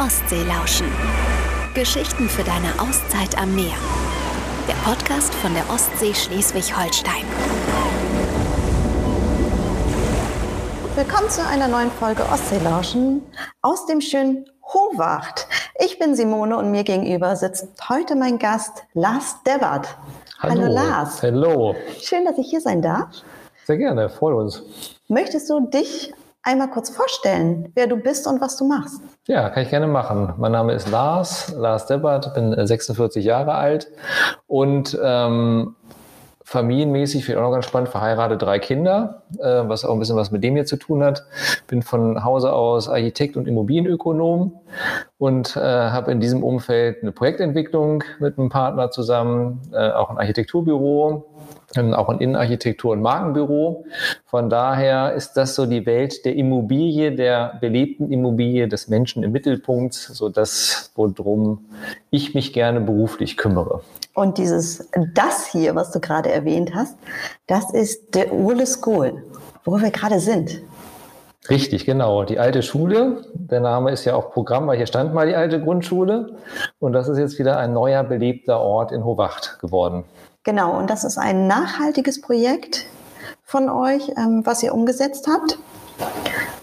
Ostsee lauschen. Geschichten für deine Auszeit am Meer. Der Podcast von der Ostsee Schleswig-Holstein. Willkommen zu einer neuen Folge Ostsee lauschen aus dem schönen Hohwacht. Ich bin Simone und mir gegenüber sitzt heute mein Gast Lars Debbert. Hallo, Hallo Lars. Hallo. Schön, dass ich hier sein darf. Sehr gerne, freut uns. Möchtest du dich einmal kurz vorstellen, wer du bist und was du machst? Ja, kann ich gerne machen. Mein Name ist Lars, Lars Deppert, bin 46 Jahre alt und ähm, familienmäßig, finde ich auch noch ganz spannend, verheiratet, drei Kinder, äh, was auch ein bisschen was mit dem hier zu tun hat. Bin von Hause aus Architekt und Immobilienökonom und äh, habe in diesem Umfeld eine Projektentwicklung mit einem Partner zusammen, äh, auch ein Architekturbüro, auch ein Innenarchitektur- und Markenbüro. Von daher ist das so die Welt der Immobilie, der belebten Immobilie, des Menschen im Mittelpunkt, so das, worum ich mich gerne beruflich kümmere. Und dieses, das hier, was du gerade erwähnt hast, das ist der Urle School, wo wir gerade sind. Richtig, genau. Die alte Schule. Der Name ist ja auch Programm, weil hier stand mal die alte Grundschule. Und das ist jetzt wieder ein neuer belebter Ort in Hohwacht geworden. Genau, und das ist ein nachhaltiges Projekt von euch, ähm, was ihr umgesetzt habt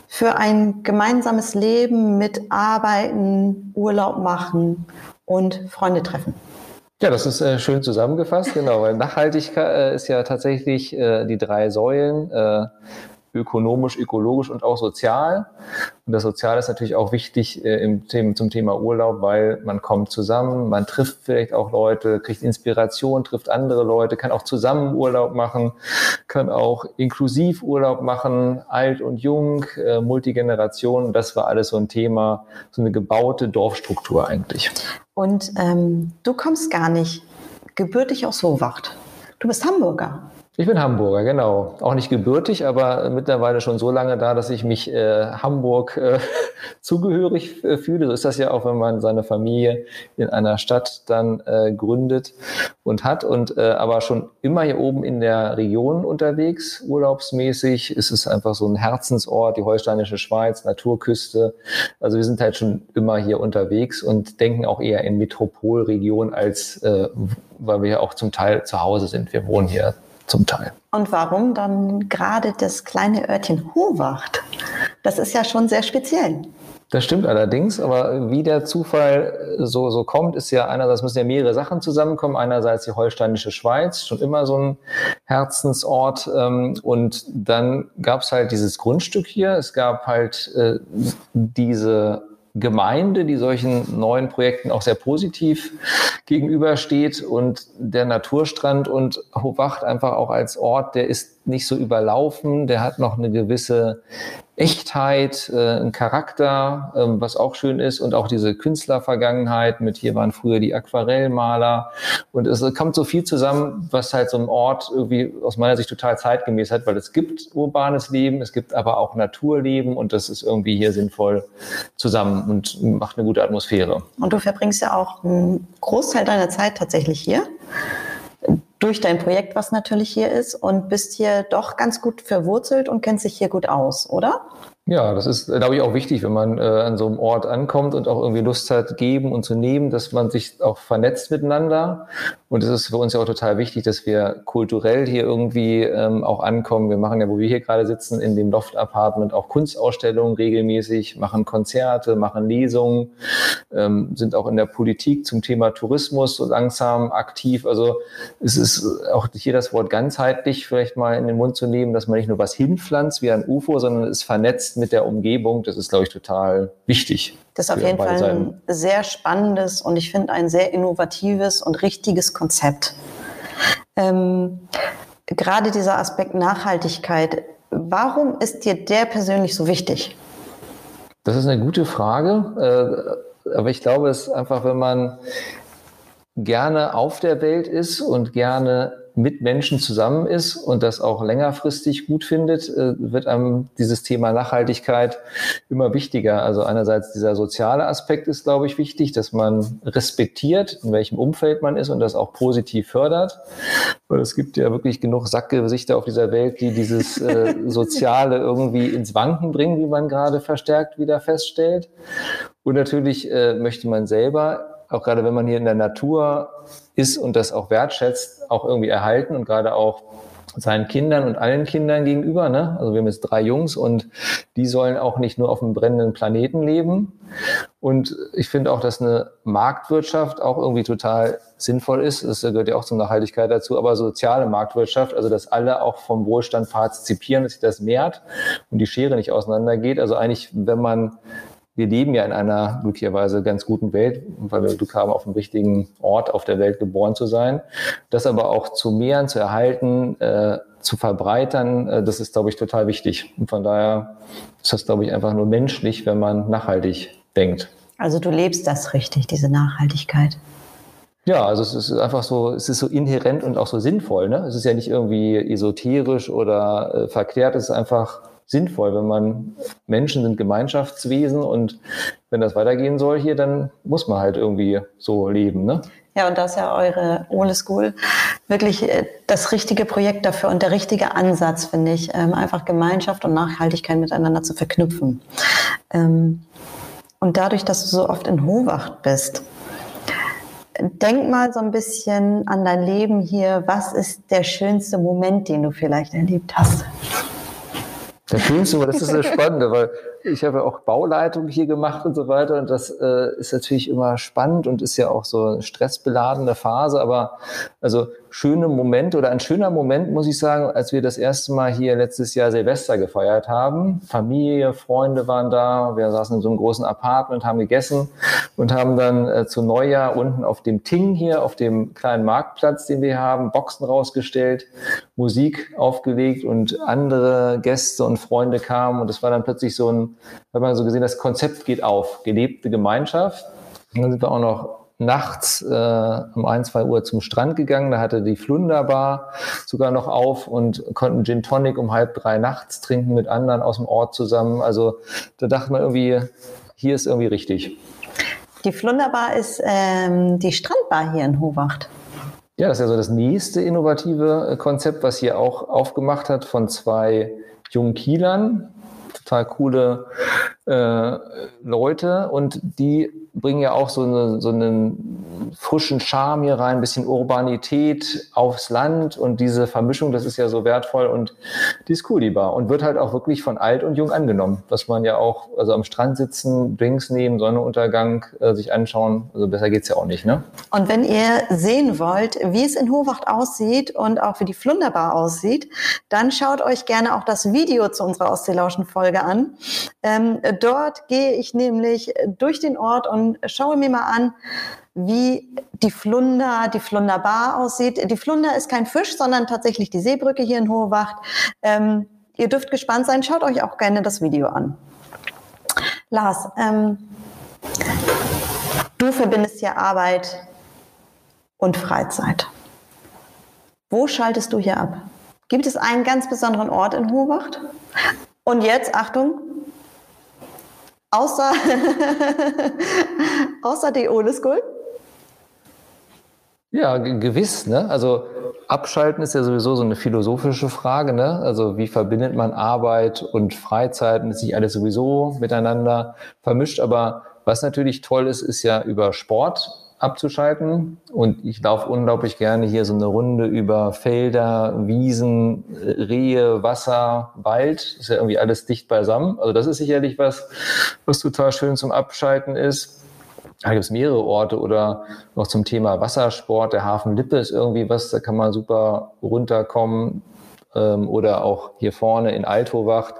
für ein gemeinsames Leben mit Arbeiten, Urlaub machen und Freunde treffen. Ja, das ist äh, schön zusammengefasst, genau, weil Nachhaltigkeit äh, ist ja tatsächlich äh, die drei Säulen, äh, ökonomisch, ökologisch und auch sozial. Und das Soziale ist natürlich auch wichtig äh, im Thema, zum Thema Urlaub, weil man kommt zusammen, man trifft vielleicht auch Leute, kriegt Inspiration, trifft andere Leute, kann auch zusammen Urlaub machen, kann auch inklusiv Urlaub machen, alt und jung, äh, Multigeneration. Das war alles so ein Thema, so eine gebaute Dorfstruktur eigentlich. Und ähm, du kommst gar nicht gebürtig aus Hohwacht. Du bist Hamburger. Ich bin Hamburger, genau. Auch nicht gebürtig, aber mittlerweile schon so lange da, dass ich mich äh, Hamburg äh, zugehörig äh, fühle. So ist das ja auch, wenn man seine Familie in einer Stadt dann äh, gründet und hat. Und äh, aber schon immer hier oben in der Region unterwegs, urlaubsmäßig. ist Es einfach so ein Herzensort, die holsteinische Schweiz, Naturküste. Also wir sind halt schon immer hier unterwegs und denken auch eher in Metropolregion als äh, weil wir ja auch zum Teil zu Hause sind. Wir wohnen hier zum Teil. Und warum dann gerade das kleine Örtchen Hohwacht? Das ist ja schon sehr speziell. Das stimmt allerdings, aber wie der Zufall so, so kommt, ist ja einerseits müssen ja mehrere Sachen zusammenkommen. Einerseits die holsteinische Schweiz, schon immer so ein Herzensort. Ähm, und dann gab es halt dieses Grundstück hier. Es gab halt äh, diese Gemeinde, die solchen neuen Projekten auch sehr positiv gegenübersteht und der Naturstrand und Hohwacht einfach auch als Ort, der ist nicht so überlaufen, der hat noch eine gewisse Echtheit, äh, ein Charakter, ähm, was auch schön ist und auch diese Künstlervergangenheit mit hier waren früher die Aquarellmaler und es kommt so viel zusammen, was halt so ein Ort irgendwie aus meiner Sicht total zeitgemäß hat, weil es gibt urbanes Leben, es gibt aber auch Naturleben und das ist irgendwie hier sinnvoll zusammen und macht eine gute Atmosphäre. Und du verbringst ja auch einen Großteil deiner Zeit tatsächlich hier durch dein Projekt, was natürlich hier ist, und bist hier doch ganz gut verwurzelt und kennst dich hier gut aus, oder? Ja, das ist, glaube ich, auch wichtig, wenn man äh, an so einem Ort ankommt und auch irgendwie Lust hat, geben und zu nehmen, dass man sich auch vernetzt miteinander. Und es ist für uns ja auch total wichtig, dass wir kulturell hier irgendwie ähm, auch ankommen. Wir machen ja, wo wir hier gerade sitzen, in dem Loft-Apartment auch Kunstausstellungen regelmäßig, machen Konzerte, machen Lesungen, ähm, sind auch in der Politik zum Thema Tourismus so langsam aktiv. Also es ist auch hier das Wort ganzheitlich vielleicht mal in den Mund zu nehmen, dass man nicht nur was hinpflanzt wie ein UFO, sondern es vernetzt mit der Umgebung, das ist, glaube ich, total wichtig. Das ist auf jeden Fall ein sehr spannendes und ich finde ein sehr innovatives und richtiges Konzept. Ähm, gerade dieser Aspekt Nachhaltigkeit, warum ist dir der persönlich so wichtig? Das ist eine gute Frage, äh, aber ich glaube, es ist einfach, wenn man gerne auf der Welt ist und gerne mit Menschen zusammen ist und das auch längerfristig gut findet, äh, wird einem dieses Thema Nachhaltigkeit immer wichtiger. Also einerseits dieser soziale Aspekt ist, glaube ich, wichtig, dass man respektiert, in welchem Umfeld man ist und das auch positiv fördert. Weil es gibt ja wirklich genug Sackgesichter auf dieser Welt, die dieses äh, Soziale irgendwie ins Wanken bringen, wie man gerade verstärkt wieder feststellt. Und natürlich äh, möchte man selber auch gerade wenn man hier in der Natur ist und das auch wertschätzt, auch irgendwie erhalten und gerade auch seinen Kindern und allen Kindern gegenüber. Ne? Also wir haben jetzt drei Jungs und die sollen auch nicht nur auf einem brennenden Planeten leben. Und ich finde auch, dass eine Marktwirtschaft auch irgendwie total sinnvoll ist. Das gehört ja auch zur Nachhaltigkeit dazu, aber soziale Marktwirtschaft, also dass alle auch vom Wohlstand partizipieren, dass sich das mehrt und die Schere nicht auseinandergeht. Also eigentlich, wenn man wir leben ja in einer glücklicherweise ganz guten Welt, weil wir Glück haben, auf dem richtigen Ort auf der Welt geboren zu sein. Das aber auch zu mehren, zu erhalten, äh, zu verbreitern, äh, das ist, glaube ich, total wichtig. Und von daher ist das, glaube ich, einfach nur menschlich, wenn man nachhaltig denkt. Also du lebst das richtig, diese Nachhaltigkeit. Ja, also es ist einfach so, es ist so inhärent und auch so sinnvoll. Ne? Es ist ja nicht irgendwie esoterisch oder äh, verklärt, es ist einfach sinnvoll, wenn man Menschen sind Gemeinschaftswesen und wenn das weitergehen soll hier, dann muss man halt irgendwie so leben. Ne? Ja, und das ist ja eure Ole School wirklich äh, das richtige Projekt dafür und der richtige Ansatz, finde ich, ähm, einfach Gemeinschaft und Nachhaltigkeit miteinander zu verknüpfen. Ähm, und dadurch, dass du so oft in Hohwacht bist, denk mal so ein bisschen an dein Leben hier. Was ist der schönste Moment, den du vielleicht erlebt hast? Der schönste, das ist das Spannende, weil ich habe ja auch Bauleitung hier gemacht und so weiter. Und das äh, ist natürlich immer spannend und ist ja auch so eine stressbeladene Phase, aber also schöne Momente oder ein schöner Moment, muss ich sagen, als wir das erste Mal hier letztes Jahr Silvester gefeiert haben. Familie, Freunde waren da, wir saßen in so einem großen Apartment, haben gegessen und haben dann äh, zu Neujahr unten auf dem Ting hier, auf dem kleinen Marktplatz, den wir haben, Boxen rausgestellt, Musik aufgelegt und andere Gäste und Freunde kamen. Und es war dann plötzlich so ein hat man so gesehen, das Konzept geht auf, gelebte Gemeinschaft. Und dann sind wir auch noch nachts äh, um ein, zwei Uhr zum Strand gegangen. Da hatte die Flunderbar sogar noch auf und konnten Gin Tonic um halb drei nachts trinken mit anderen aus dem Ort zusammen. Also da dachte man irgendwie, hier ist irgendwie richtig. Die Flunderbar ist ähm, die Strandbar hier in Hohwacht. Ja, das ist ja so das nächste innovative äh, Konzept, was hier auch aufgemacht hat von zwei jungen Kielern, total coole äh, Leute und die bringen ja auch so, eine, so einen frischen Charme hier rein, ein bisschen Urbanität aufs Land und diese Vermischung, das ist ja so wertvoll und die ist cool, die Bar. Und wird halt auch wirklich von alt und jung angenommen, dass man ja auch also am Strand sitzen, Drinks nehmen, Sonnenuntergang äh, sich anschauen, also besser geht's ja auch nicht, ne? Und wenn ihr sehen wollt, wie es in Hohwacht aussieht und auch wie die Flunderbar aussieht, dann schaut euch gerne auch das Video zu unserer Ostseelauschen-Folge an. Ähm, dort gehe ich nämlich durch den Ort und schaue mir mal an, wie die Flunder, die Flunderbar aussieht. Die Flunder ist kein Fisch, sondern tatsächlich die Seebrücke hier in Hohe Wacht. Ähm, ihr dürft gespannt sein. Schaut euch auch gerne das Video an. Lars, ähm, du verbindest ja Arbeit und Freizeit. Wo schaltest du hier ab? Gibt es einen ganz besonderen Ort in Hohwacht? Und jetzt, Achtung, Außer, außer die Ole School? Ja, gewiss. Ne? Also abschalten ist ja sowieso so eine philosophische Frage. Ne? Also wie verbindet man Arbeit und Freizeit? Und ist nicht alles sowieso miteinander vermischt. Aber was natürlich toll ist, ist ja über Sport abzuschalten. Und ich laufe unglaublich gerne hier so eine Runde über Felder, Wiesen, Rehe, Wasser, Wald. Ist ja irgendwie alles dicht beisammen. Also das ist sicherlich was, was total schön zum Abschalten ist. Da gibt es mehrere Orte oder noch zum Thema Wassersport. Der Hafen Lippe ist irgendwie was, da kann man super runterkommen ähm, oder auch hier vorne in Altowacht,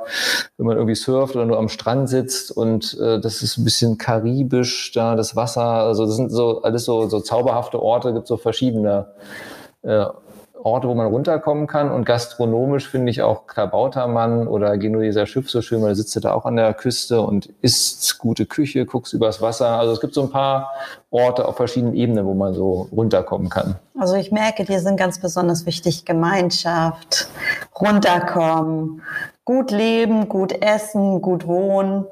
wenn man irgendwie surft oder nur am Strand sitzt und äh, das ist ein bisschen karibisch da, das Wasser, also das sind so alles so, so zauberhafte Orte, gibt so verschiedene äh, Orte, wo man runterkommen kann. Und gastronomisch finde ich auch Klabautermann oder Genueser Schiff so schön, weil sitzt da auch an der Küste und isst gute Küche, guckst übers Wasser. Also es gibt so ein paar Orte auf verschiedenen Ebenen, wo man so runterkommen kann. Also ich merke, dir sind ganz besonders wichtig Gemeinschaft, runterkommen, gut leben, gut essen, gut wohnen.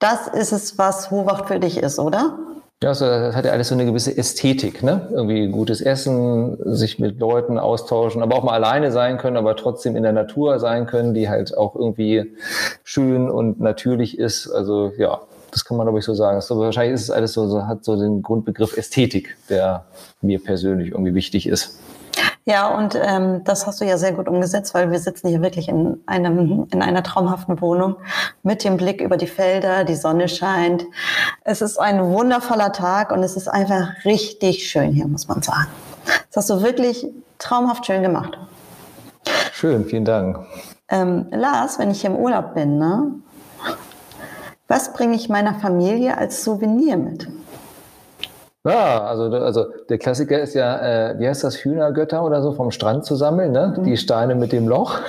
Das ist es, was Hohwacht für dich ist, oder? Ja, also das hat ja alles so eine gewisse Ästhetik, ne? Irgendwie gutes Essen, sich mit Leuten austauschen, aber auch mal alleine sein können, aber trotzdem in der Natur sein können, die halt auch irgendwie schön und natürlich ist. Also ja, das kann man glaube ich so sagen. Also, wahrscheinlich ist es alles so, so, hat so den Grundbegriff Ästhetik, der mir persönlich irgendwie wichtig ist. Ja, und ähm, das hast du ja sehr gut umgesetzt, weil wir sitzen hier wirklich in, einem, in einer traumhaften Wohnung mit dem Blick über die Felder, die Sonne scheint. Es ist ein wundervoller Tag und es ist einfach richtig schön hier, muss man sagen. Das hast du wirklich traumhaft schön gemacht. Schön, vielen Dank. Ähm, Lars, wenn ich hier im Urlaub bin, ne, was bringe ich meiner Familie als Souvenir mit? Ja, also, also der Klassiker ist ja, äh, wie heißt das, Hühnergötter oder so vom Strand zu sammeln, ne? Mhm. die Steine mit dem Loch.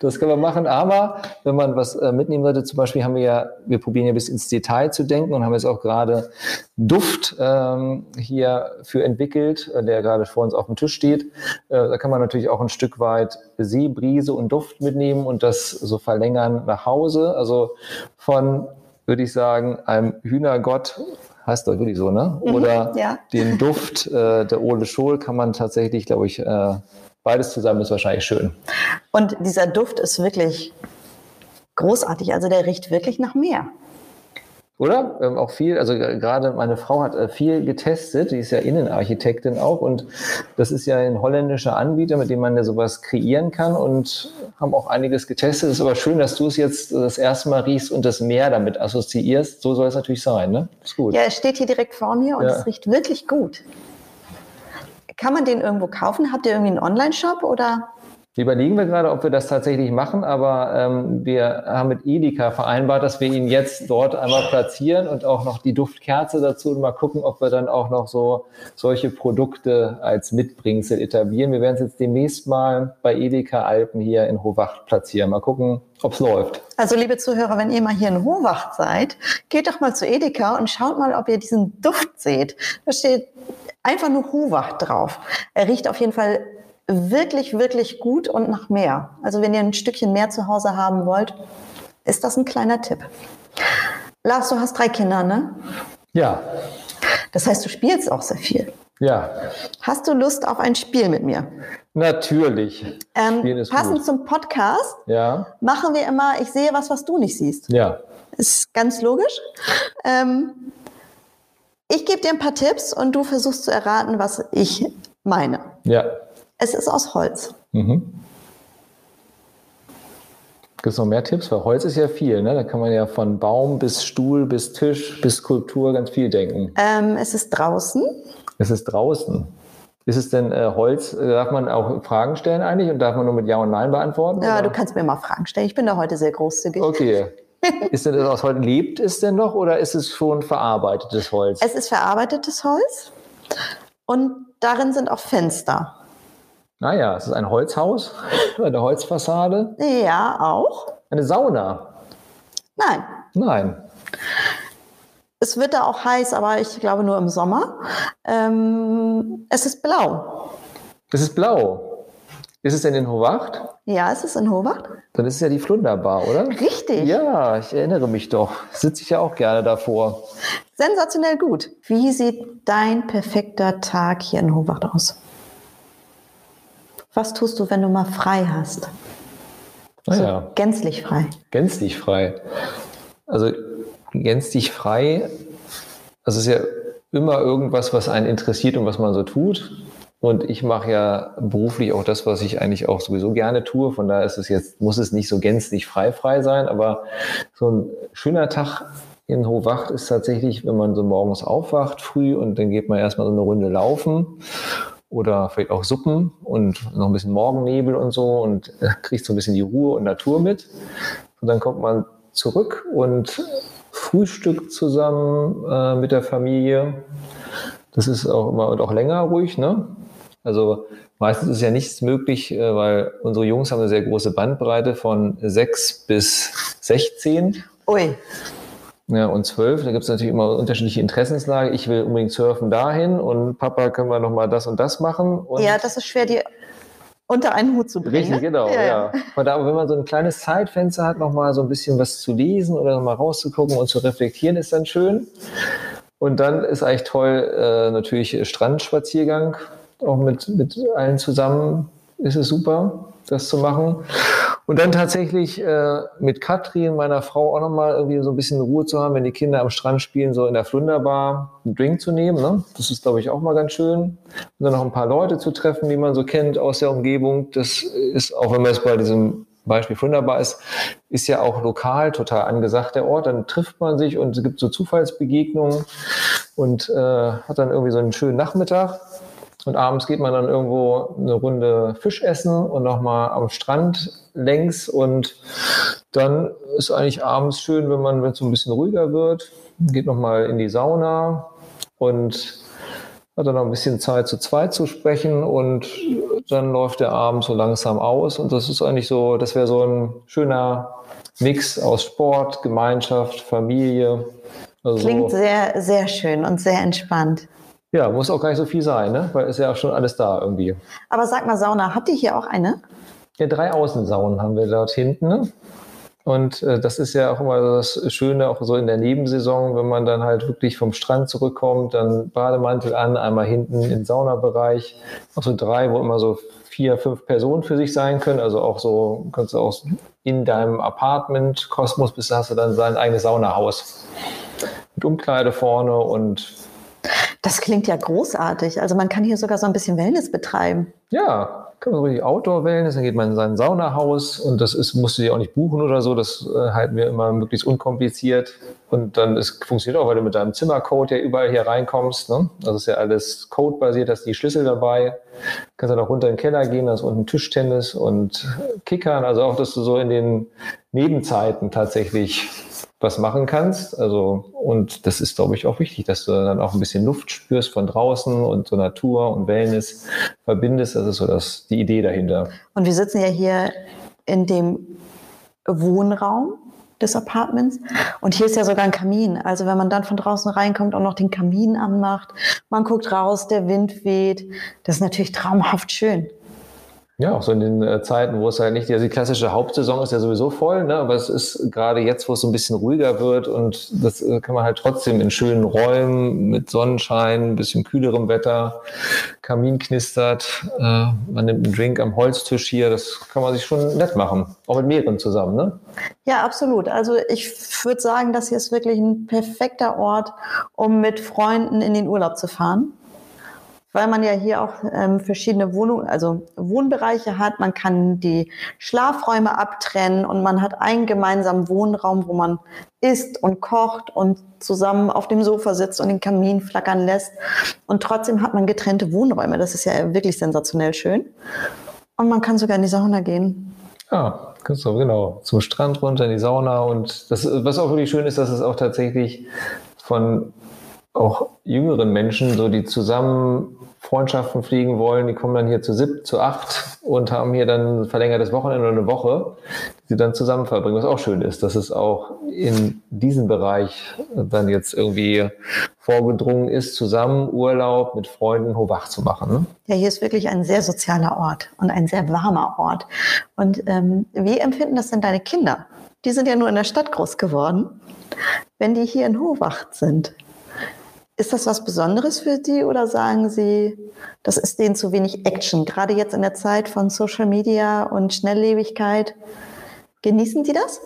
Das kann man machen, aber wenn man was äh, mitnehmen sollte, zum Beispiel haben wir ja, wir probieren ja bis ins Detail zu denken und haben jetzt auch gerade Duft ähm, hier für entwickelt, äh, der gerade vor uns auf dem Tisch steht. Äh, da kann man natürlich auch ein Stück weit Seebrise und Duft mitnehmen und das so verlängern nach Hause. Also von würde ich sagen, einem Hühnergott heißt doch wirklich so, ne? Mhm, Oder mhm, ja. den Duft äh, der Ole Scholl kann man tatsächlich, glaube ich, äh, beides zusammen ist wahrscheinlich schön. Und dieser Duft ist wirklich großartig. Also der riecht wirklich nach Meer. Oder? Ähm, auch viel, also gerade meine Frau hat äh, viel getestet, die ist ja Innenarchitektin auch und das ist ja ein holländischer Anbieter, mit dem man ja sowas kreieren kann und haben auch einiges getestet. Es ist aber schön, dass du es jetzt das erste Mal riechst und das Meer damit assoziierst. So soll es natürlich sein, ne? Ist gut. Ja, es steht hier direkt vor mir und ja. es riecht wirklich gut. Kann man den irgendwo kaufen? Habt ihr irgendwie einen Online-Shop oder? Überlegen wir gerade, ob wir das tatsächlich machen, aber ähm, wir haben mit Edeka vereinbart, dass wir ihn jetzt dort einmal platzieren und auch noch die Duftkerze dazu und mal gucken, ob wir dann auch noch so solche Produkte als Mitbringsel etablieren. Wir werden es jetzt demnächst mal bei Edeka Alpen hier in Hohwacht platzieren. Mal gucken, ob es läuft. Also liebe Zuhörer, wenn ihr mal hier in Hohwacht seid, geht doch mal zu Edeka und schaut mal, ob ihr diesen Duft seht. Da steht einfach nur Hohwacht drauf. Er riecht auf jeden Fall wirklich, wirklich gut und nach mehr. Also wenn ihr ein Stückchen mehr zu Hause haben wollt, ist das ein kleiner Tipp. Lars, du hast drei Kinder, ne? Ja. Das heißt, du spielst auch sehr viel. Ja. Hast du Lust auf ein Spiel mit mir? Natürlich. Ähm, passend gut. zum Podcast ja. machen wir immer, ich sehe was, was du nicht siehst. Ja. Ist ganz logisch. Ähm, ich gebe dir ein paar Tipps und du versuchst zu erraten, was ich meine. Ja. Es ist aus Holz. Mhm. Gibt es noch mehr Tipps? Weil Holz ist ja viel, ne? Da kann man ja von Baum bis Stuhl bis Tisch bis Skulptur ganz viel denken. Ähm, es ist draußen. Es ist draußen. Ist es denn äh, Holz? Darf man auch Fragen stellen eigentlich und darf man nur mit Ja und Nein beantworten? Ja, oder? du kannst mir mal Fragen stellen. Ich bin da heute sehr großzügig. Okay. ist denn das aus Holz? Lebt es denn noch oder ist es schon verarbeitetes Holz? Es ist verarbeitetes Holz und darin sind auch Fenster. Naja, es ist ein Holzhaus, eine Holzfassade. Ja, auch. Eine Sauna. Nein. Nein. Es wird da auch heiß, aber ich glaube nur im Sommer. Ähm, es ist blau. Es ist blau. Ist es denn in Hohwacht? Ja, es ist in Hohwacht. Dann ist es ja die Flunderbar, oder? Richtig. Ja, ich erinnere mich doch. Sitze ich ja auch gerne davor. Sensationell gut. Wie sieht dein perfekter Tag hier in Hohwacht aus? Was tust du, wenn du mal frei hast? Also ja. Gänzlich frei. Gänzlich frei. Also gänzlich frei, das ist ja immer irgendwas, was einen interessiert und was man so tut. Und ich mache ja beruflich auch das, was ich eigentlich auch sowieso gerne tue. Von daher ist es jetzt, muss es nicht so gänzlich frei frei sein, aber so ein schöner Tag in Hohwacht ist tatsächlich, wenn man so morgens aufwacht früh und dann geht man erstmal so eine Runde laufen oder vielleicht auch Suppen und noch ein bisschen Morgennebel und so und äh, kriegt so ein bisschen die Ruhe und Natur mit. Und dann kommt man zurück und frühstückt zusammen äh, mit der Familie. Das ist auch immer und auch länger ruhig, ne? Also meistens ist ja nichts möglich, äh, weil unsere Jungs haben eine sehr große Bandbreite von 6 bis 16. Ui. Ja, und 12, da gibt es natürlich immer unterschiedliche Interessenslage. Ich will unbedingt surfen dahin und Papa, können wir nochmal das und das machen? Und Ja, das ist schwer, die unter einen Hut zu bringen. Richtig, ne? genau, ja. Von da, aber wenn man so ein kleines Zeitfenster hat, nochmal so ein bisschen was zu lesen oder nochmal rauszugucken und zu reflektieren, ist dann schön. Und dann ist eigentlich toll, äh, natürlich Strandspaziergang, auch mit, mit allen zusammen ist es super, das zu machen. Und dann tatsächlich äh, mit Katrin, meiner Frau, auch nochmal irgendwie so ein bisschen Ruhe zu haben, wenn die Kinder am Strand spielen, so in der Flunderbar einen Drink zu nehmen. Ne? Das ist, glaube ich, auch mal ganz schön. Und dann noch ein paar Leute zu treffen, die man so kennt aus der Umgebung. Das ist, auch wenn man es bei diesem Beispiel Flunderbar ist, ist ja auch lokal total angesagt, der Ort. Dann trifft man sich und es gibt so Zufallsbegegnungen und äh, hat dann irgendwie so einen schönen Nachmittag. Und abends geht man dann irgendwo eine Runde Fisch essen und nochmal am Strand längs. Und dann ist eigentlich abends schön, wenn man, wenn es so ein bisschen ruhiger wird, geht nochmal in die Sauna und hat dann noch ein bisschen Zeit zu zweit zu sprechen und dann läuft der Abend so langsam aus. Und das ist eigentlich so, das wäre so ein schöner Mix aus Sport, Gemeinschaft, Familie. Also Klingt sehr, sehr schön und sehr entspannt. Ja, muss auch gar nicht so viel sein, ne? weil ist ja auch schon alles da irgendwie. Aber sag mal, Sauna, habt ihr hier auch eine? Ja, drei Außensaunen haben wir dort hinten. Ne? Und äh, das ist ja auch immer das Schöne, auch so in der Nebensaison, wenn man dann halt wirklich vom Strand zurückkommt, dann Bademantel an, einmal hinten im Saunabereich, auch so drei, wo immer so vier, fünf Personen für sich sein können. Also auch so, kannst du auch in deinem Apartment, Kosmos, bist, hast du dann sein eigenes Saunahaus. Mit Umkleide vorne und Das klingt ja großartig. Also man kann hier sogar so ein bisschen Wellness betreiben. Ja, kann man so richtig Outdoor-Wellness, dann geht man in sein Saunahaus und das ist, musst du dir auch nicht buchen oder so, das äh, halten wir immer möglichst unkompliziert und dann ist, funktioniert auch, weil du mit deinem Zimmercode ja überall hier reinkommst, ne? Das ist ja alles Code-basiert, hast die Schlüssel dabei, kannst dann auch runter in den Keller gehen, da ist unten Tischtennis und Kickern, also auch, dass du so in den Nebenzeiten tatsächlich was machen kannst. Also, und das ist, glaube ich, auch wichtig, dass du dann auch ein bisschen Luft spürst von draußen und so Natur und Wellness verbindest. Das ist so das, die Idee dahinter. Und wir sitzen ja hier in dem Wohnraum des Apartments. Und hier ist ja sogar ein Kamin. Also wenn man dann von draußen reinkommt und noch den Kamin anmacht, man guckt raus, der Wind weht. Das ist natürlich traumhaft schön. Ja, auch so in den äh, Zeiten, wo es halt nicht, also die klassische Hauptsaison ist ja sowieso voll, ne? aber es ist gerade jetzt, wo es so ein bisschen ruhiger wird und das äh, kann man halt trotzdem in schönen Räumen mit Sonnenschein, ein bisschen kühlerem Wetter, Kamin knistert, äh, man nimmt einen Drink am Holztisch hier, das kann man sich schon nett machen, auch mit mehreren zusammen, ne? Ja, absolut. Also ich würde sagen, das hier ist wirklich ein perfekter Ort, um mit Freunden in den Urlaub zu fahren. Weil man ja hier auch ähm, verschiedene Wohnungen, also Wohnbereiche hat. Man kann die Schlafräume abtrennen und man hat einen gemeinsamen Wohnraum, wo man isst und kocht und zusammen auf dem Sofa sitzt und den Kamin flackern lässt. Und trotzdem hat man getrennte Wohnräume. Das ist ja wirklich sensationell schön. Und man kann sogar in die Sauna gehen. Ja, kannst du, genau. Zum Strand runter in die Sauna und das, was auch wirklich schön ist, dass es auch tatsächlich von auch jüngeren Menschen, so die zusammen Freundschaften fliegen wollen, die kommen dann hier zu sieb, zu acht und haben hier dann ein verlängertes Wochenende oder eine Woche, die sie dann zusammen verbringen, was auch schön ist, dass es auch in diesem Bereich dann jetzt irgendwie vorgedrungen ist, zusammen Urlaub mit Freunden hochwach zu machen. Ne? Ja, hier ist wirklich ein sehr sozialer Ort und ein sehr warmer Ort. Und ähm, wie empfinden das denn deine Kinder? Die sind ja nur in der Stadt groß geworden. Wenn die hier in Hohwacht sind, ist das was Besonderes für Sie oder sagen Sie, das ist denen zu wenig Action? Gerade jetzt in der Zeit von Social Media und Schnelllebigkeit. Genießen Sie das?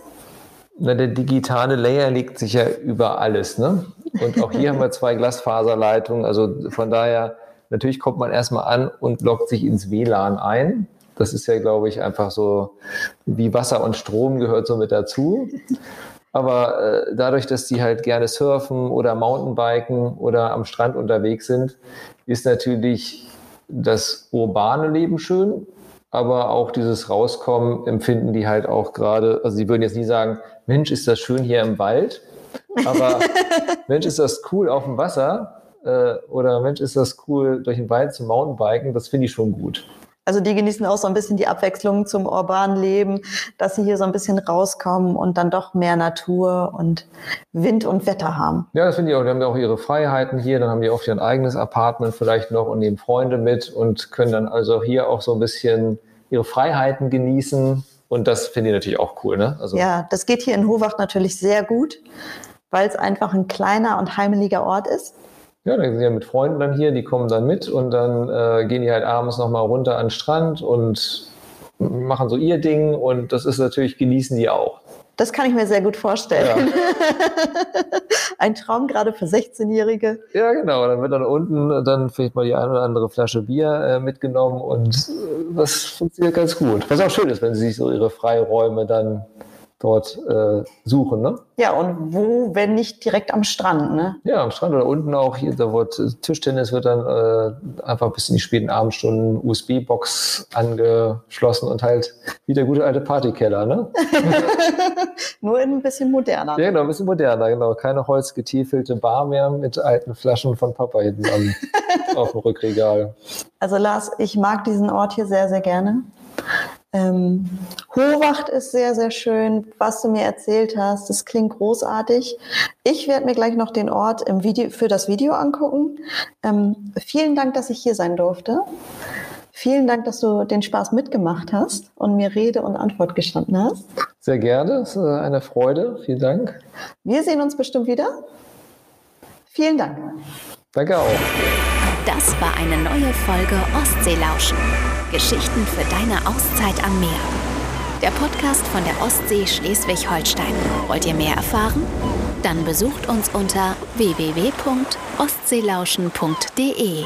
Na, der digitale Layer legt sich ja über alles. Ne? Und auch hier haben wir zwei Glasfaserleitungen. Also von daher, natürlich kommt man erstmal an und loggt sich ins WLAN ein. Das ist ja, glaube ich, einfach so wie Wasser und Strom gehört so mit dazu. Aber äh, dadurch, dass die halt gerne surfen oder Mountainbiken oder am Strand unterwegs sind, ist natürlich das urbane Leben schön, aber auch dieses Rauskommen empfinden die halt auch gerade, also sie würden jetzt nie sagen, Mensch, ist das schön hier im Wald, aber Mensch, ist das cool auf dem Wasser. äh, oder Mensch, ist das cool, durch den Wald zu Mountainbiken, das finde ich schon gut. Also die genießen auch so ein bisschen die Abwechslung zum urbanen Leben, dass sie hier so ein bisschen rauskommen und dann doch mehr Natur und Wind und Wetter haben. Ja, das finde ich auch. Die haben ja auch ihre Freiheiten hier, dann haben die oft ihr eigenes Apartment vielleicht noch und nehmen Freunde mit und können dann also hier auch so ein bisschen ihre Freiheiten genießen. Und das finde ich natürlich auch cool. Ne? Also ja, das geht hier in Howacht natürlich sehr gut, weil es einfach ein kleiner und heimeliger Ort ist. Ja, dann sind ja mit Freunden dann hier, die kommen dann mit und dann äh, gehen die halt abends nochmal runter an den Strand und machen so ihr Ding und das ist natürlich, genießen die auch. Das kann ich mir sehr gut vorstellen. Ja. Ein Traum gerade für 16-Jährige. Ja, genau. Dann wird dann unten dann vielleicht mal die eine oder andere Flasche Bier äh, mitgenommen und äh, das funktioniert ganz gut. Was auch schön ist, wenn sie sich so ihre Freiräume dann dort äh, suchen. Ne? Ja, und wo, wenn nicht direkt am Strand? Ne? Ja, am Strand oder unten auch. Hier, da wird Tischtennis wird dann äh, einfach bis in die späten Abendstunden USB-Box angeschlossen und halt wie der gute alte Partykeller. Ne? Nur ein bisschen moderner. Ja, genau, ein bisschen moderner, genau. Keine holzgetiefelte Bar mehr mit alten Flaschen von Papa hinten am, auf dem Rückregal. Also Lars, ich mag diesen Ort hier sehr, sehr gerne. Ähm, Howacht ist sehr, sehr schön. Was du mir erzählt hast, das klingt großartig. Ich werde mir gleich noch den Ort im Video, für das Video angucken. Ähm, vielen Dank, dass ich hier sein durfte. Vielen Dank, dass du den Spaß mitgemacht hast und mir Rede und Antwort gestanden hast. Sehr gerne, es ist eine Freude. Vielen Dank. Wir sehen uns bestimmt wieder. Vielen Dank. Danke auch. Das war eine neue Folge Ostseelauschen. Geschichten für deine Auszeit am Meer. Der Podcast von der Ostsee Schleswig-Holstein. Wollt ihr mehr erfahren? Dann besucht uns unter www.ostseelauschen.de.